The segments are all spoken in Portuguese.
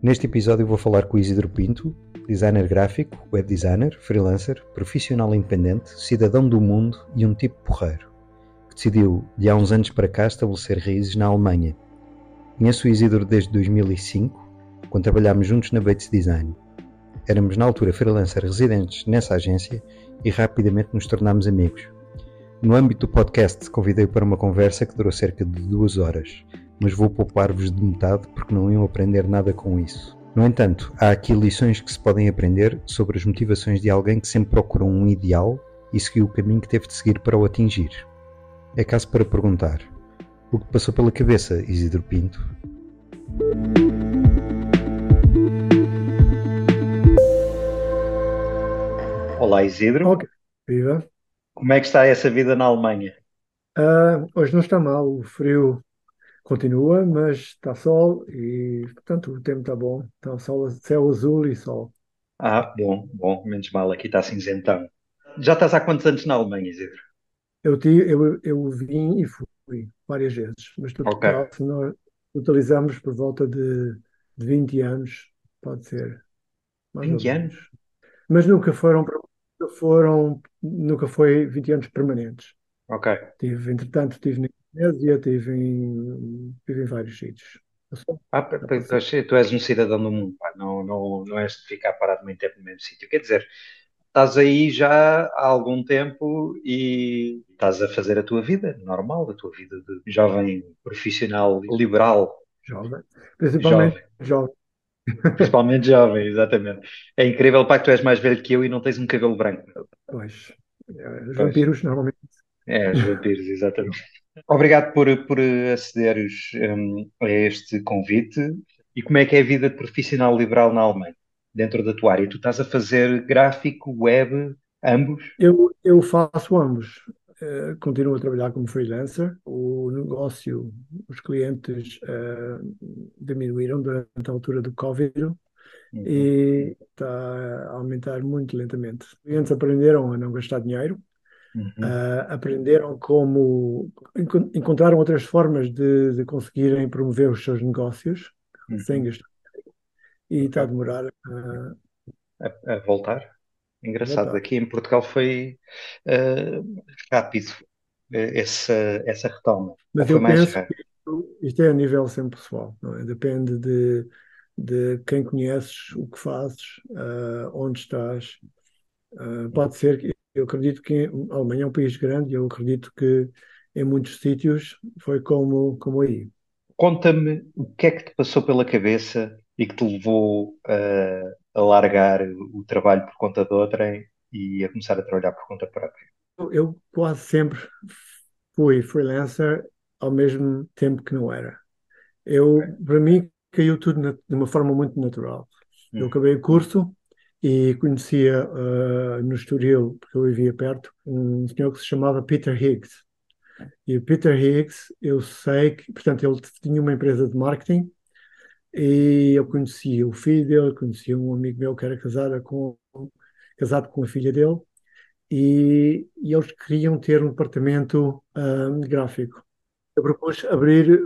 Neste episódio vou falar com Isidro Pinto, designer gráfico, web designer, freelancer, profissional independente, cidadão do mundo e um tipo porreiro, que decidiu, de há uns anos para cá, estabelecer raízes na Alemanha. Conheço o Isidro desde 2005, quando trabalhámos juntos na Bates Design. Éramos na altura freelancer residentes nessa agência e rapidamente nos tornámos amigos. No âmbito do podcast, convidei-o para uma conversa que durou cerca de duas horas, mas vou poupar-vos de metade porque não iam aprender nada com isso. No entanto, há aqui lições que se podem aprender sobre as motivações de alguém que sempre procurou um ideal e seguiu o caminho que teve de seguir para o atingir. É caso para perguntar: o que passou pela cabeça, Isidro Pinto? Olá, Isidro. Ok, viva. Como é que está essa vida na Alemanha? Ah, hoje não está mal, o frio continua, mas está sol e, portanto, o tempo está bom. Está sol, céu azul e sol. Ah, bom, bom, menos mal, aqui está cinzentão. Já estás há quantos anos na Alemanha, Isidro? Eu, eu, eu vim e fui várias vezes, mas total, se nós totalizamos por volta de, de 20 anos, pode ser, mais ou 20 anos? Mas nunca foram, nunca foram, nunca foi 20 anos permanentes. Ok. Tive, entretanto, estive na Indonésia, estive em, estive em vários sítios. Ah, tu és um cidadão do mundo, pá, não, não, não és de ficar parado muito tempo no mesmo sítio. Quer dizer, estás aí já há algum tempo e estás a fazer a tua vida normal, a tua vida de jovem profissional liberal, Jovem, principalmente jovem, jovem. principalmente jovem, exatamente. É incrível, pá, que tu és mais velho que eu e não tens um cabelo branco. Pois, eh, os Pois. vampiros normalmente. É, os vampiros, exatamente. Obrigado por, por acederes, hum, a este convite. E como é que é a vida de profissional liberal na Alemanha, dentro da tua área? Tu estás a fazer gráfico, web, ambos? Eu, eu faço ambos. Eh, continuo a trabalhar como freelancer. O negócio, os clientes eh, diminuíram durante a altura do Covid Uhum, e está a aumentar muito lentamente. Os clientes aprenderam a não gastar dinheiro, uhum, eh, aprenderam como encon- encontraram outras formas de, de conseguirem promover os seus negócios sem uhum. gastar. E está a demorar a A, a voltar? Engraçado. voltar. Aqui em Portugal foi eh, rápido essa, essa retoma. Mas foi eu mais penso rápido? isto, isto é a nível sempre pessoal, não é? Depende de, de quem conheces, o que fazes, ah, onde estás. Ah, pode ser que eu acredito que a Alemanha é um país grande e eu acredito que em muitos sítios foi como, como aí. Conta-me o que é que te passou pela cabeça e que te levou a, a largar o trabalho por conta de outrem e a começar a trabalhar por conta própria. Eu, quase sempre fui freelancer ao mesmo tempo que não era. Eu, para mim, caiu tudo na- de uma forma muito natural. Eu Uhum, acabei o curso e conhecia ah, no Estoril, porque eu vivia perto, um senhor que se chamava Peter Higgs. E o Peter Higgs, eu sei que, portanto, ele tinha uma empresa de marketing e eu conhecia o filho dele, conhecia um amigo meu que era casado com, casado com a filha dele e, e eles queriam ter um departamento ah, gráfico. Eu propus abrir,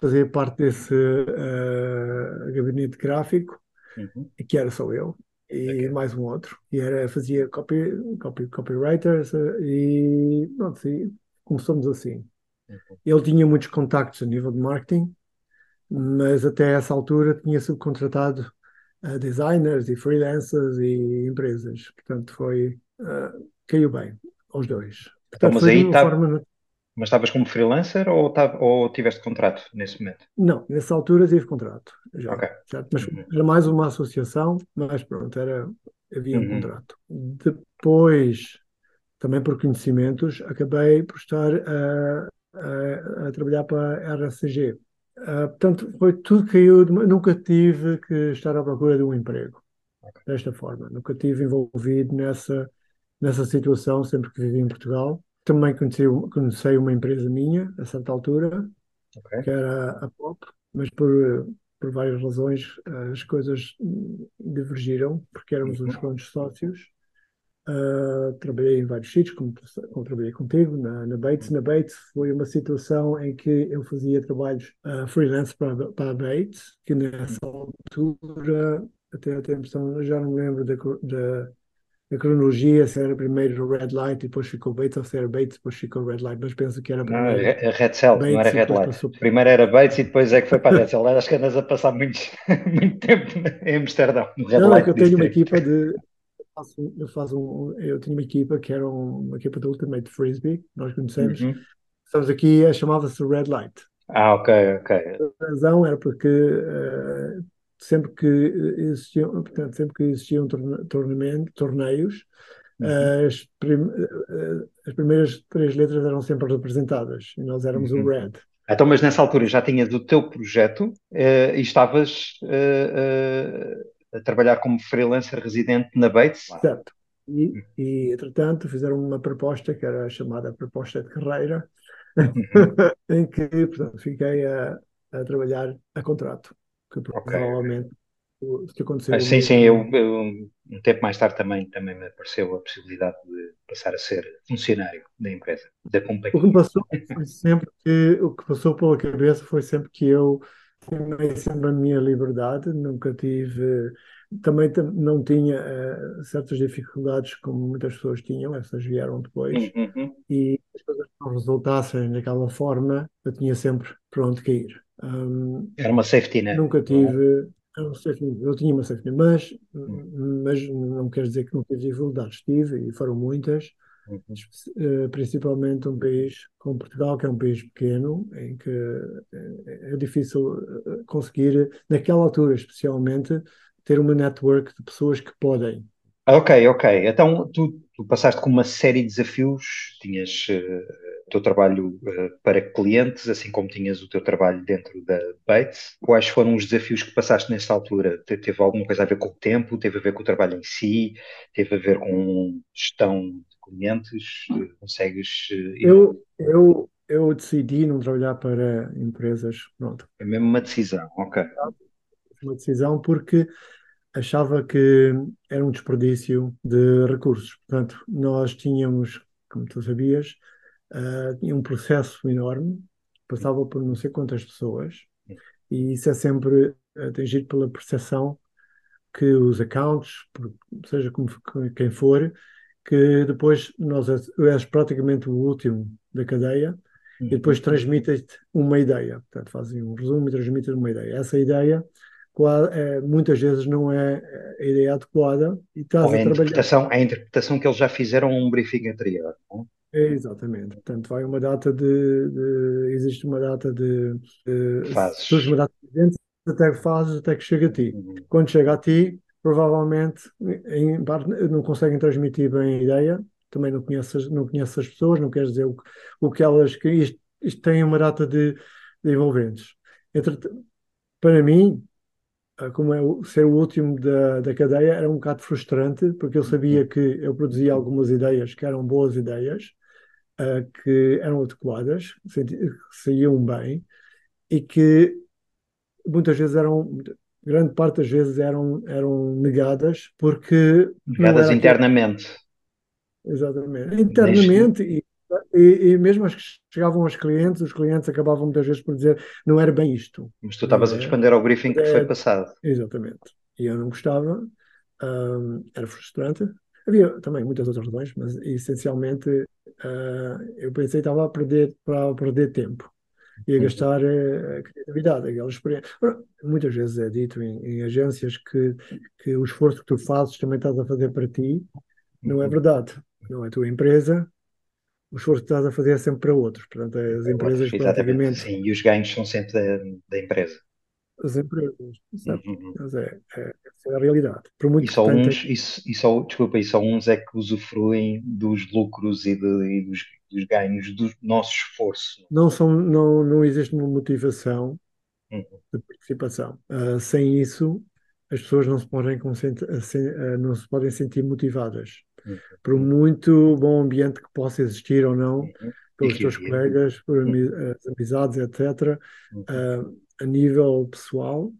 fazer parte desse ah, gabinete gráfico uhum. que era só eu e mais um outro. E era fazia copy, copy copywriters eh, e pronto e começamos assim. Ele tinha muitos contactos a nível de marketing mas até essa altura tinha subcontratado a designers e freelancers e empresas. Portanto foi ah, caiu bem aos dois. Então, portanto mas foi de aí uma tá, forma mas estavas como freelancer ou, tá, ou tiveste contrato nesse momento? não nessa altura tive contrato já Ok. certo mas Uhum, era mais uma associação mas pronto era havia um uhum, contrato depois também por conhecimentos, acabei por estar a, a- a trabalhar para a RSCG. Ah, portanto, foi tudo que caiu, de uma- nunca tive que estar à procura de um emprego ok. desta forma, nunca tive envolvido nessa, nessa situação sempre que vivi em Portugal. Também conheci, conheci uma empresa minha, a certa altura, Ok. que era a Pop, mas por, por várias razões as coisas divergiram, porque éramos uns Uhum, quantos sócios. Uh, trabalhei em vários sítios, como, como trabalhei contigo, na, na Bates. Na Bates foi uma situação em que eu fazia trabalhos uh, freelance para, para a Bates, que nessa altura, até a atenção, já não me lembro da, da, da, cronologia, se era primeiro Red Light e depois ficou Bates, ou se era Bates depois ficou Red Light, mas penso que era primeiro. Não, é, é Red Cell, Bates, não era Red Light. Passou... Primeiro era Bates e depois é que foi para a Red Cell. Acho que andas a passar muito, muito tempo em Amsterdão. Red não, Light é que eu tenho uma equipa de faço, eu faço um, eu tinha uma equipa que era uma equipa de Ultimate Frisbee, nós conhecemos. Uhum. Estamos aqui, a chamava-se Red Light. Ah, ok, ok. A razão era porque uh, sempre que existiam, portanto, sempre que existiam torneio, torneios, uhum. as, prim, uh, as primeiras três letras eram sempre representadas e nós éramos uhum. o Red. Então, mas nessa altura já tinhas o teu projeto e estavas a trabalhar como freelancer residente na Bates. Certo. E, e, entretanto, fizeram uma proposta que era chamada proposta de carreira, uhum. em que, portanto, fiquei a, a trabalhar a contrato, que provavelmente okay. se aconteceu. Ah, sim, sim, eu, eu, um tempo mais tarde também, também me apareceu a possibilidade de passar a ser funcionário da empresa, da companhia. O que passou foi sempre que, o que passou pela cabeça foi sempre que eu tinha sempre a minha liberdade, nunca tive. Também não tinha uh, certas dificuldades como muitas pessoas tinham, essas vieram depois, uhum. e as coisas não resultassem daquela forma, eu tinha sempre para onde cair. Um, Era uma safety net. Nunca é? tive. Safety net. Eu tinha uma safety net, mas, uhum. mas não quer dizer que não tive dificuldades. Tive, e foram muitas. Uhum. Eh, principalmente um país como Portugal, que é um país pequeno, em que eh, é difícil eh, conseguir, naquela altura especialmente, ter uma network de pessoas que podem. Ok, ok. Então tu, tu passaste com uma série de desafios, tinhas teu trabalho uh, para clientes, assim como tinhas o teu trabalho dentro da Bates. Quais foram os desafios que passaste nesta altura? Teve alguma coisa a ver com o tempo? Teve a ver com o trabalho em si? Teve a ver com gestão clientes? Eh, consegues. Eh, eu, eu, eu decidi não trabalhar para empresas. Pronto. É mesmo uma decisão, ok. Uma decisão porque achava que era um desperdício de recursos. Portanto, nós tínhamos, como tu sabias, uh, tinha um processo enorme, passava por não sei quantas pessoas, e isso é sempre atingido pela percepção que os accounts, seja como quem for, que depois nós és praticamente o último da cadeia e depois uhum. transmitem-te uma ideia. Portanto, fazem um resumo e transmitem uma ideia. Essa ideia é, muitas vezes não é a ideia adequada e estás Ou é a, a interpretação, a interpretação que eles já fizeram um briefing anterior. Não? É, exatamente. Portanto, vai uma data de, de existe uma data de, de fases. uma data de até que fazes, até que chega a ti. Uhum. Quando chega a ti, provavelmente em parte, não conseguem transmitir bem a ideia, também não conheces, não conheces as pessoas, não queres dizer o, o que elas. Que isto, isto tem uma data de, de envolventes. Entre, para mim, ah, como é ser o último da, da cadeia, era um bocado frustrante, porque eu sabia que eu produzia algumas ideias que eram boas ideias, uh, que eram adequadas, que saíam bem, e que muitas vezes eram grande parte das vezes eram, eram negadas porque. Negadas internamente. Exatamente. Internamente e, e, e, mesmo as que chegavam aos clientes, os clientes acabavam muitas vezes por dizer não era bem isto. Mas tu estavas a responder ao briefing que foi passado. Exatamente. E eu não gostava, um, era frustrante. Havia também muitas outras razões, mas essencialmente uh, eu pensei que estava a perder, para perder tempo e a uhum. gastar a, a criatividade, aquela experiência. Muitas vezes é dito em, em, agências que, que o esforço que tu fazes também estás a fazer para ti. Não é uhum. verdade. Não é a tua empresa. O esforço que estás a fazer é sempre para outros. Portanto, as empresas praticamente. Sim, e os ganhos são sempre da, da empresa. As empresas? Uhum. Mas é, é, é a realidade. Por muito e só uns, é... e, e só, desculpa, e só uns é que usufruem dos lucros e, de, e dos dos ganhos do nosso esforço. Não, são, não, não existe uma motivação uhum. de participação. Uh, sem isso, as pessoas não se podem, uh, não se podem sentir motivadas. Uhum. Por muito bom ambiente que possa existir ou não, uhum. pelos teus colegas, por as amizades, etc., uh, a nível pessoal,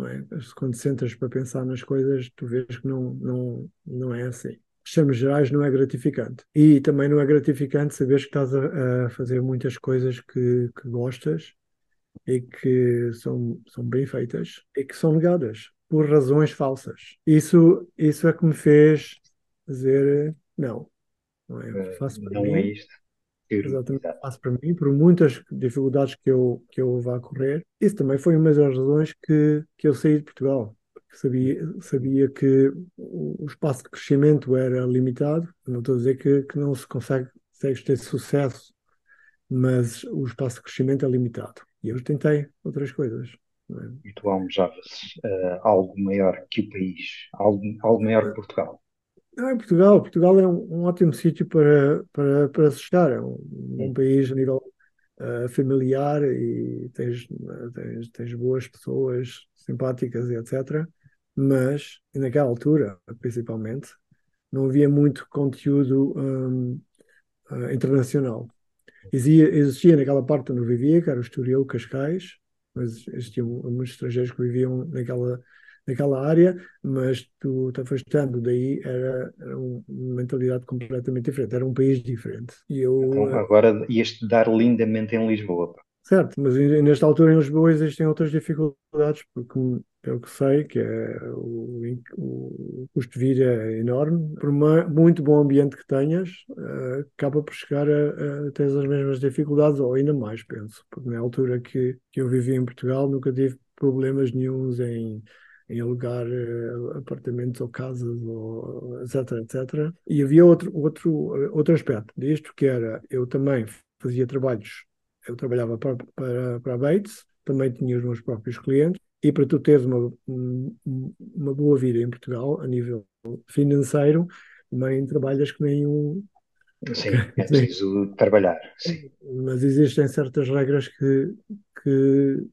é? quando sentas para pensar nas coisas, tu vês que não, não, não é assim. termos gerais, não é gratificante. E também não é gratificante saber que estás a, a fazer muitas coisas que, que gostas e que são, são bem feitas e que são negadas por razões falsas. Isso, isso é que me fez dizer não. Não é, Eh, faço para não é isto. Exatamente, Exato. faço para mim, por muitas dificuldades que eu, que eu vá correr. Isso também foi uma das razões que, que eu saí de Portugal. Sabia, sabia que o espaço de crescimento era limitado. Não estou a dizer que, que não se consegue, consegues ter sucesso, mas o espaço de crescimento é limitado. E eu tentei outras coisas. é? E tu almejavas eh, algo maior que o país, algo, algo maior que Portugal. Não, é Portugal. Portugal é um, um ótimo sítio para, para, para se estar. É um, um país a nível eh, familiar e tens, tens, tens boas pessoas simpáticas e etc. Mas naquela altura, principalmente, não havia muito conteúdo hum, eh, internacional. Existia, existia naquela parte onde eu vivia, que era o Estoril, Cascais, mas existiam muitos estrangeiros que viviam naquela, naquela área, mas tu te afastando daí era, era um- uma mentalidade completamente diferente, era um país diferente. E eu, Então eh, agora ias-te dar lindamente em Lisboa. certo, mas nesta altura em Lisboa existem outras dificuldades, porque pelo que sei, que é o, o custo de vida é enorme, por ma- muito bom ambiente que tenhas, eh, acaba por chegar a, a ter as mesmas dificuldades, ou ainda mais, penso, porque na altura que, que eu vivi em Portugal nunca tive problemas nenhuns em, em alugar eh, apartamentos ou casas, ou, etc, etc. E havia outro, outro, eh, outro aspecto disto, que era, eu também fazia trabalhos, eu trabalhava para, para, para a Bates, também tinha os meus próprios clientes, e para tu teres uma, um- uma boa vida em Portugal, a nível financeiro, também trabalhas que nem um. Sim, é preciso trabalhar. Sim. Mas existem certas regras que, que,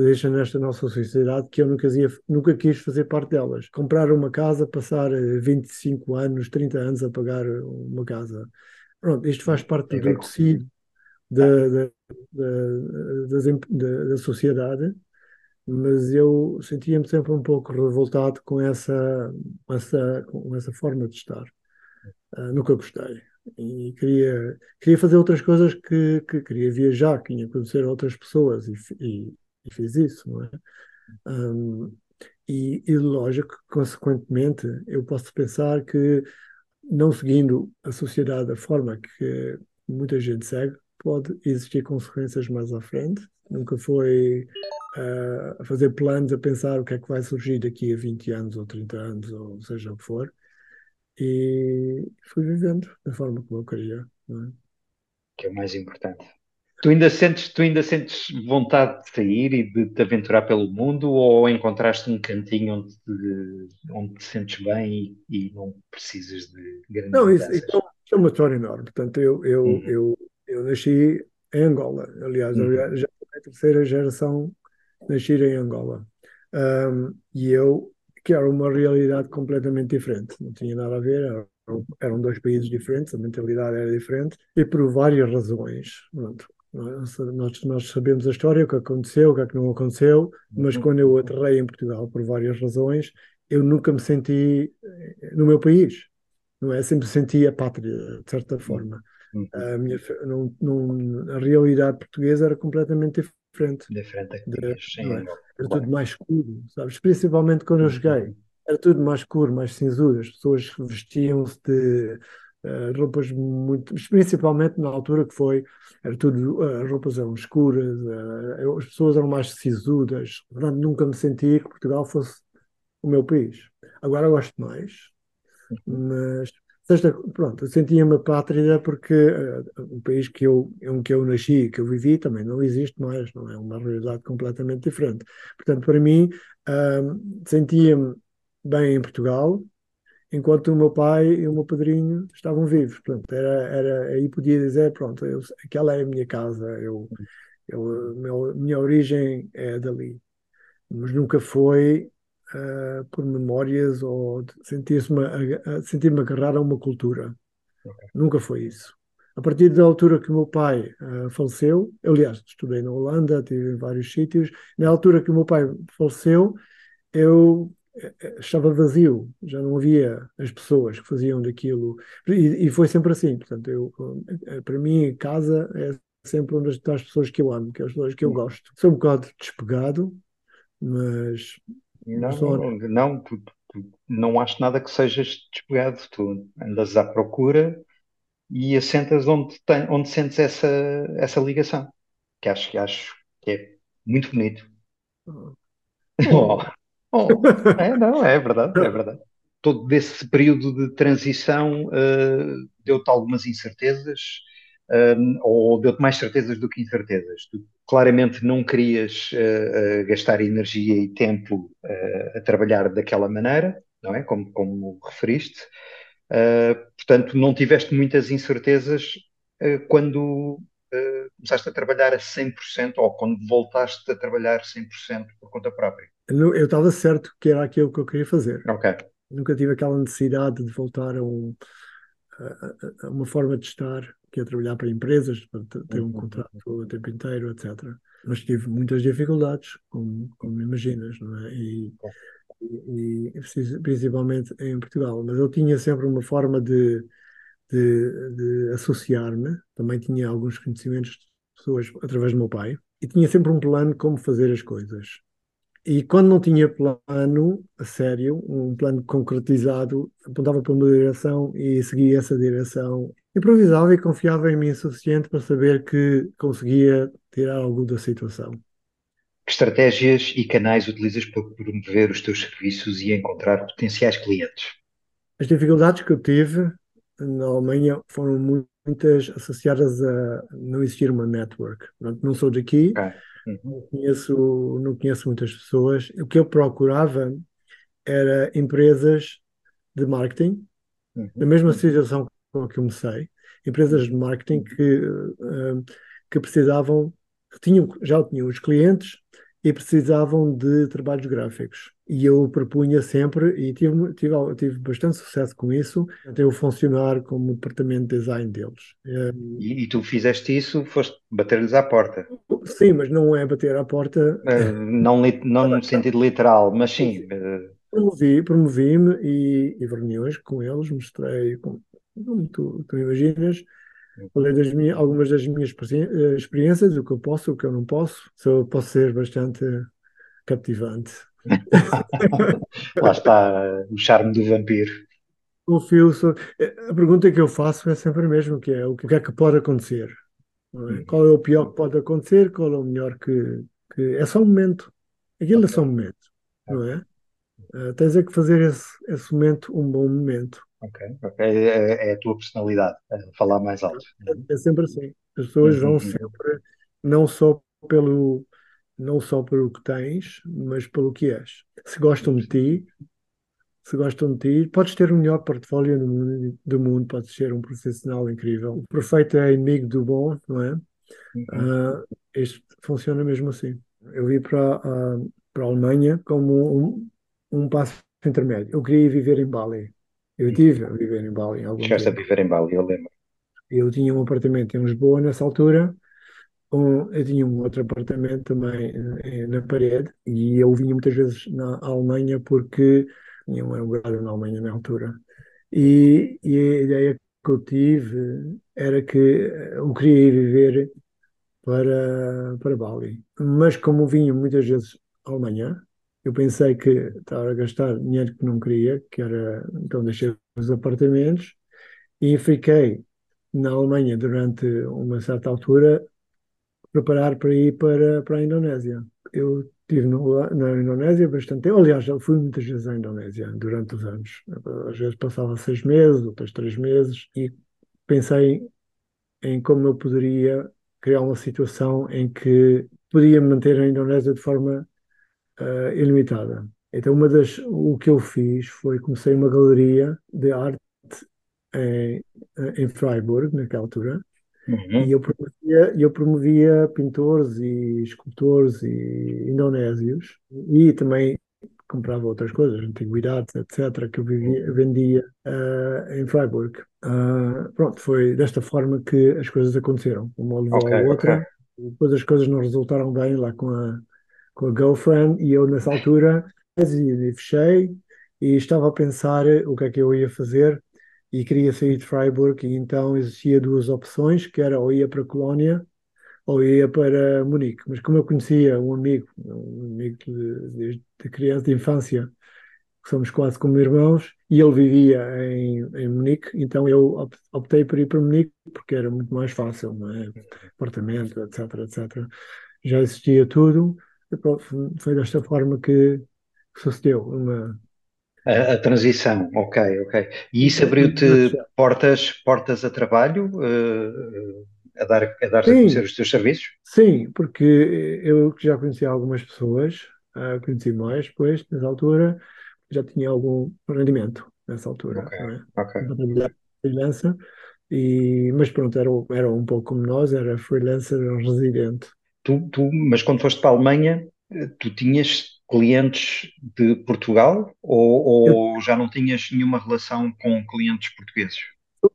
que deixam nesta nossa sociedade que eu nunca, quisia- nunca quis fazer parte delas. Comprar uma casa, passar eh, 25 anos, 30 anos a pagar uma casa. Pronto, isto faz parte do tecido da, da, da, da- da sociedade, mas eu sentia-me sempre um pouco revoltado com essa, essa, com essa forma de estar. Ah, nunca gostei. E queria, queria fazer outras coisas que, que queria viajar, queria conhecer outras pessoas e, e fiz isso, não é? Ahm, e, e lógico, que, consequentemente, eu posso pensar que não seguindo a sociedade da forma que muita gente segue, pode existir consequências mais à frente. Nunca foi ah, a fazer planos, a pensar o que é que vai surgir daqui a 20 anos ou 30 anos, ou seja o que for. E fui vivendo da forma como eu queria. é? que é o mais importante. Tu ainda sentes, tu ainda sentes vontade de sair e de te aventurar pelo mundo ou encontraste um cantinho onde te, onde te sentes bem e, e não precisas de grandes Não, isso, é um- isso é uma história enorme. Portanto, eu, eu, Uhum. eu, eu nasci em Angola. Aliás, eu Uhum. já já sou a terceira geração nascida em Angola. Ahm, e eu, que era uma realidade completamente diferente. Não tinha nada a ver, eram, eram dois países diferentes, a mentalidade era diferente, e por várias razões. Pronto. Nós, nós- sabemos a história, o que aconteceu, o que é que não aconteceu, mas Uhum. quando eu aterrei em Portugal por várias razões, eu nunca me senti eh, no meu país não é? Sempre senti a pátria, de certa forma. Uhum. A, minha, não, não, a realidade portuguesa era completamente diferente. Diferente da não é? Era Claro. tudo mais escuro, sabes? Principalmente quando eu Uhum. cheguei. Era tudo mais escuro, mais cinzudo. As pessoas vestiam-se de eh, roupas muito. Principalmente na altura que foi, era tudo. eh, as roupas eram escuras, eh, as pessoas eram mais sisudas. Portanto, nunca me senti que Portugal fosse o meu país. Agora gosto mais, mas sexta, pronto, sentia-me apátrida porque eh, o país que eu, em que eu nasci, que eu vivi, também não existe mais, não é uma realidade completamente diferente. Portanto, para mim, sentia-me bem em Portugal, enquanto o meu pai e o meu padrinho estavam vivos. Portanto, era, era, aí podia dizer, pronto, eu, aquela é a minha casa, eu, eu, meu, minha origem é dali. Mas nunca foi ah, por memórias ou sentir-me sentir-me agarrado a uma cultura. Nunca foi isso. A partir da altura que o meu pai ah, faleceu, eu, aliás, estudei na Holanda, estive em vários sítios, na altura que o meu pai faleceu, eu estava vazio, já não havia as pessoas que faziam daquilo. E, e foi sempre assim. Portanto, eu, para mim, casa é sempre onde estão as pessoas que eu amo, que é as pessoas que eu gosto. Sou um bocado despegado, mas. Não, só... não, não tu, tu, não acho nada que sejas despegado. Tu andas à procura e assentas onde, tem, onde sentes essa, essa ligação, que acho, que acho que é muito bonito. Oh. Oh. Oh. É, não, é verdade, é verdade. Todo esse período de transição uh, deu-te algumas incertezas, uh, ou deu-te mais certezas do que incertezas. Tu claramente não querias uh, gastar energia e tempo a trabalhar daquela maneira, não é? Como, como referiste. portanto, não tiveste muitas incertezas quando começaste a trabalhar a 100% ou quando voltaste a trabalhar 100% por conta própria? Eu estava certo que era aquilo que eu queria fazer. Ok. Nunca tive aquela necessidade de voltar a, um, a, a uma forma de estar, que é trabalhar para empresas, para ter um uhum. contrato o tempo inteiro, etc. Mas tive muitas dificuldades, como, como imaginas, não é? E, e, e, principalmente em Portugal. Mas eu tinha sempre uma forma de, de, de associar-me. Também tinha alguns conhecimentos de pessoas através do meu pai. E tinha sempre um plano como fazer as coisas. E quando não tinha plano a sério, um plano concretizado, apontava para uma direção e seguia essa direção. Improvisava e confiava em mim o suficiente para saber que conseguia tirar algo da situação. Que estratégias e canais utilizas para promover os teus serviços e encontrar potenciais clientes? As dificuldades que eu tive na Alemanha foram muitas associadas a não existir uma network. Não sou daqui. Okay. Não, conheço, não conheço muitas pessoas. O que eu procurava era empresas de marketing, uhum. na mesma situação com que comecei, empresas de marketing que, uh, que precisavam, que tinham, já tinham os clientes e precisavam de trabalhos gráficos. E eu propunha sempre, e tive, tive, tive bastante sucesso com isso, eu funcionar como departamento de design deles. E, e tu fizeste isso, foste bater-lhes à porta. Sim, mas não é bater à porta. Uh, não não no sentido literal, mas sim. Uh... Promovi, promovi-me e, e reuniões com eles, mostrei, como, como tu, tu imaginas, Falei das minhas, algumas das minhas eh, experiências, o que eu posso, o que eu não posso. Só posso ser bastante cativante. Lá está o charme do vampiro. O fio, eh, a pergunta que eu faço é sempre a mesma, que é o que é que pode acontecer? É? Hum. Qual é o pior que pode acontecer? Qual é o melhor que, que... é só um momento. Aquilo é só um momento, não é? Uh, tens é que fazer esse, esse momento um bom momento. Ok, ok. É, é a tua personalidade, a falar mais alto. É, é sempre assim. As pessoas vão uhum. sempre, não só pelo, não só pelo que tens, mas pelo que és. Se gostam de ti, se gostam de ti, podes ter o melhor portfólio do mundo, do mundo podes ser um profissional incrível. O perfeito é inimigo do bom, não é? Uhum. Uh, isto funciona mesmo assim. Eu vim para, uh, para a Alemanha como um, um passo intermédio. Eu queria viver em Bali. Eu tive a viver em Bali Chegaste a viver em Bali, eu lembro. Eu tinha um apartamento em Lisboa nessa altura, um, eu tinha um outro apartamento também eh, na parede e eu vinha muitas vezes na Alemanha porque tinha um lugar na Alemanha na altura. E, e, a ideia que eu tive era que eu queria ir viver para, para Bali. Mas como vinha muitas vezes à Alemanha, eu pensei que estava a gastar dinheiro que não queria, que era, então deixei os apartamentos e fiquei na Alemanha durante uma certa altura preparar para ir para, para a Indonésia. Eu estive na Indonésia bastante tempo, aliás, já fui muitas vezes à Indonésia durante os anos. Às vezes passava seis meses, outras três meses, e pensei em como eu poderia criar uma situação em que podia manter a Indonésia de forma uh, ilimitada. Então, uma das, o que eu fiz foi comecei uma galeria de arte em, em Freiburg, naquela altura, uhum. e eu eu promovia pintores e escultores e indonésios, e também comprava outras coisas, antiguidades, etc., que eu vivia, vendia uh, em Freiburg. Uh, pronto, foi desta forma que as coisas aconteceram, uma levou okay, a outra. Okay. Depois as coisas não resultaram bem lá com a, com a girlfriend e eu nessa altura e fechei e estava a pensar o que é que eu ia fazer e queria sair de Freiburg e então existia duas opções, que era ou ia para a Colónia ou ia para Munique. Mas como eu conhecia um amigo, um amigo de, de criança, de infância, que somos quase como irmãos, e ele vivia em, em Munique, então eu optei por ir para Munique porque era muito mais fácil, não é? Apartamento, etc, etc. Já existia tudo, foi desta forma que sucedeu uma a, a, transição, ok, ok. E isso abriu-te portas, portas a trabalho, uh, a dar, a, dar a conhecer os teus serviços? Sim, porque eu já conhecia algumas pessoas, uh, conheci mais, pois, nessa altura, já tinha algum rendimento nessa altura. Ok, é? ok. freelancer, e, mas pronto, era, era um pouco como nós, era freelancer residente. Tu, tu, mas quando foste para a Alemanha, tu tinhas clientes de Portugal ou, ou já não tinhas nenhuma relação com clientes portugueses?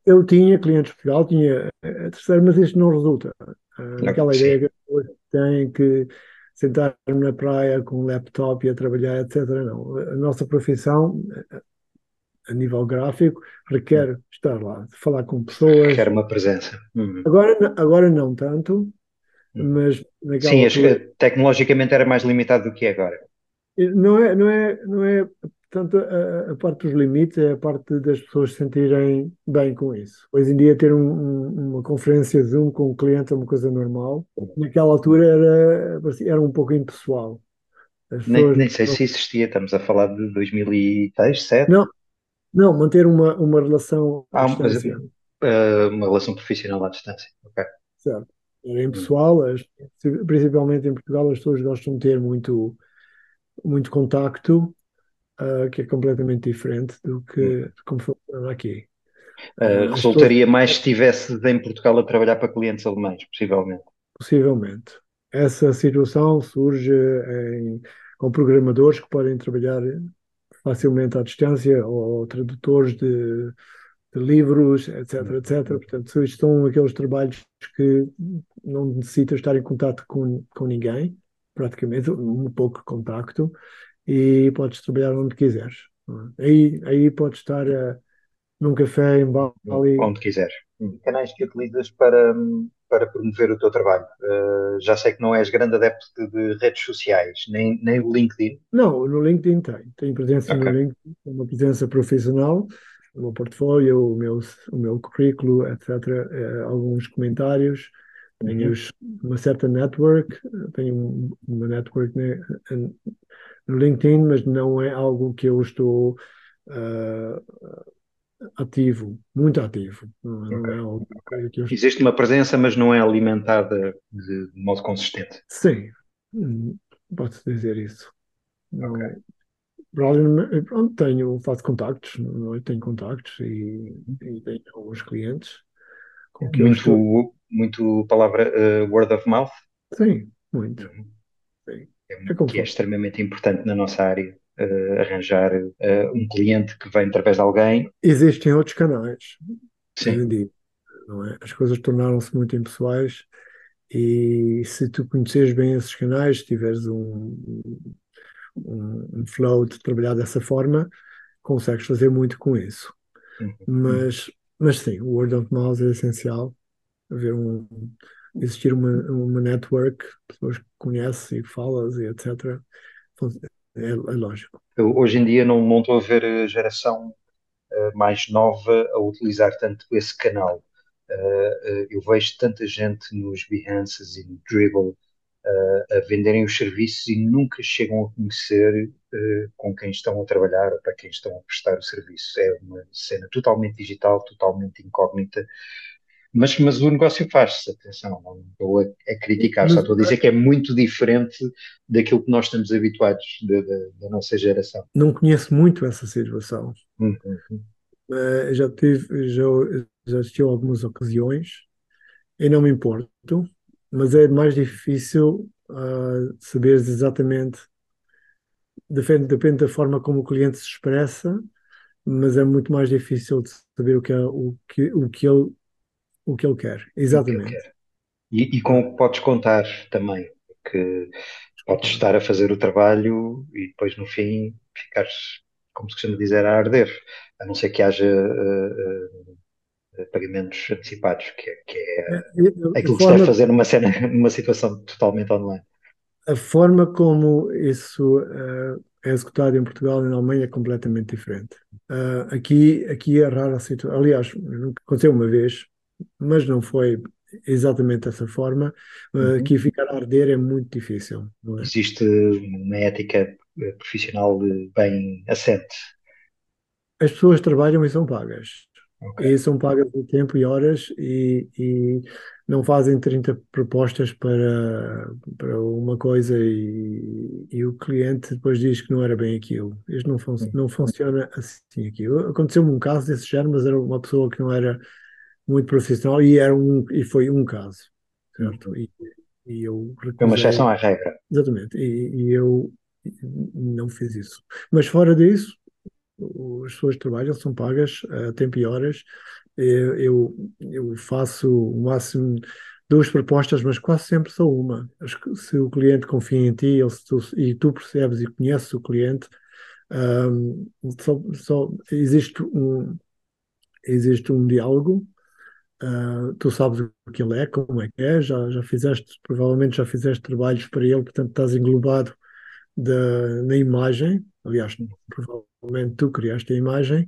Eu tinha clientes de Portugal, tinha a terceira, mas isto não resulta. Uh, aquela sim. ideia que as têm que sentar-me na praia com um laptop e a trabalhar, etc. Não. A nossa profissão, a nível gráfico, requer estar lá, falar com pessoas. Requer uma presença. Uhum. Agora, agora não tanto, uhum. mas naquela Sim, altura... tecnologicamente era mais limitado do que é agora. Não é, não é, não é tanto a, a, parte dos limites, é a parte das pessoas se sentirem bem com isso. Hoje em dia, ter um, um, uma conferência Zoom com o cliente é uma coisa normal. Naquela altura era, era um pouco impessoal. Nem, nem, sei se existia, estamos a falar de 2006, 2007? Não, não manter uma, uma relação ah. Mas, uh, uma relação profissional à distância, ok. Certo. Era impessoal, as, principalmente em Portugal, as pessoas gostam de ter muito muito contacto, uh, que é completamente diferente do que hum. como funciona aqui. Uh, resultaria pessoas... mais se estivesse em Portugal a trabalhar para clientes alemães, possivelmente. Possivelmente. Essa situação surge em, com programadores que podem trabalhar facilmente à distância ou tradutores de, de livros, etc, hum. etc. Portanto, isto são aqueles trabalhos que não necessitam estar em contato com, com ninguém praticamente um pouco contacto e podes trabalhar onde quiseres. É? Aí, aí podes estar uh, num café em Bali. Onde quiseres. Canais que utilizas para, para promover o teu trabalho? Uh, já sei que não és grande adepto de, de, redes sociais, nem, nem o LinkedIn. Não, no LinkedIn tem. Tenho presença okay. no LinkedIn, uma presença profissional, o meu portfólio, o meu, o meu currículo, etc. Uh, eh, alguns comentários tenho uhum. uma certa network, tenho uma network no LinkedIn, mas não é algo que eu estou uh, ativo, muito ativo. Não, okay. é algo que eu... Existe uma presença, mas não é alimentada de, de modo consistente. Sim, hum, posso dizer isso. Okay. Pronto, tenho, faço contactos, não, tenho contactos e, e tenho alguns clientes com que muito. Muito palavra uh, word of mouth. Sim, muito. Uhum. Sim. É, é que é extremamente importante na nossa área. Uh, arranjar uh, um cliente que vem através de alguém. Existem outros canais. Sim. Dia, não é? As coisas tornaram-se muito impessoais e se tu conheceres bem esses canais, tiveres um, um, um flow de trabalhar dessa forma, consegues fazer muito com isso. Uhum. Mas mas sim, o word of mouth é essencial. Haver um, existir uma, uma network, pessoas que conheces e falas e etc. É, é lógico. Hoje em dia não, não estou a ver a geração uh, mais nova a utilizar tanto esse canal. Uh, uh, eu vejo tanta gente nos Behances e no Dribble a venderem os serviços e nunca chegam a conhecer com quem estão a trabalhar ou para quem estão a prestar o serviço. É uma cena totalmente digital, totalmente incógnita. Mas, mas o negócio faz-se, atenção, não estou a, a criticar, só estou a dizer que é muito diferente daquilo que nós estamos habituados da, nossa geração. Não conheço muito essa situação. Uhum. Uh, já tive, já, já assistiu algumas ocasiões e não me importo mas é mais difícil uh, saber exatamente, depende, depende da forma como o cliente se expressa, mas é muito mais difícil de saber o que, é, o que, o que, ele, o que ele quer. Exatamente. Que ele quer. E, e, com o que podes contar também, que podes estar a fazer o trabalho e depois no fim ficares, como se costuma dizer, a arder, a não ser que haja uh, uh, pagamentos antecipados, que é, que é, é aquilo que se deve fazer numa, cena, numa situação totalmente online. A forma como isso uh, é executado em Portugal e na Alemanha é completamente diferente. aqui, aqui é rara a situação. Aliás, aconteceu uma vez, mas não foi exatamente dessa forma, uhum. que ficar a arder é muito difícil. É? Existe uma ética eh, profissional bem assente. As pessoas trabalham e são pagas. Okay. E são pagas em tempo e horas e, e, não fazem 30 propostas para, para uma coisa e, e, o cliente depois diz que não era bem aquilo. Isto não, fun não funciona assim aqui. Aconteceu-me um caso desse género, mas era uma pessoa que não era muito profissional e, era um, e foi um caso, certo? E, e eu recusei, é uma exceção à regra. Exatamente, e, e, eu não fiz isso. Mas fora disso, as pessoas trabalham, são pagas a tempo e horas. Eu, eu, eu faço o máximo duas propostas, mas quase sempre só uma. Se o cliente confia em ti tu, e tu percebes e conheces o cliente, um, só, só existe um, existe um diálogo Uh, tu sabes o que ele é, como é que é, já, já fizeste, provavelmente já fizeste trabalhos para ele, portanto estás englobado da, na imagem, aliás, provavelmente tu criaste a imagem,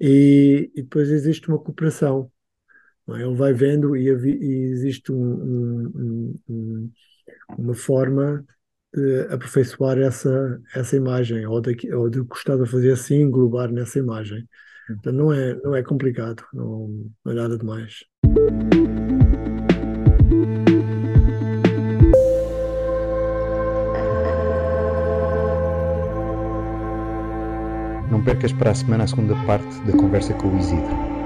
e, e depois existe uma cooperação. É? Ele vai vendo e, e existe um, um, um, uma forma de aperfeiçoar essa, essa imagem, ou de, ou de gostar de fazer assim, englobar nessa imagem. Então não é, não é complicado, não, não é nada demais. Não percas para a semana a segunda parte da conversa com o Isidro.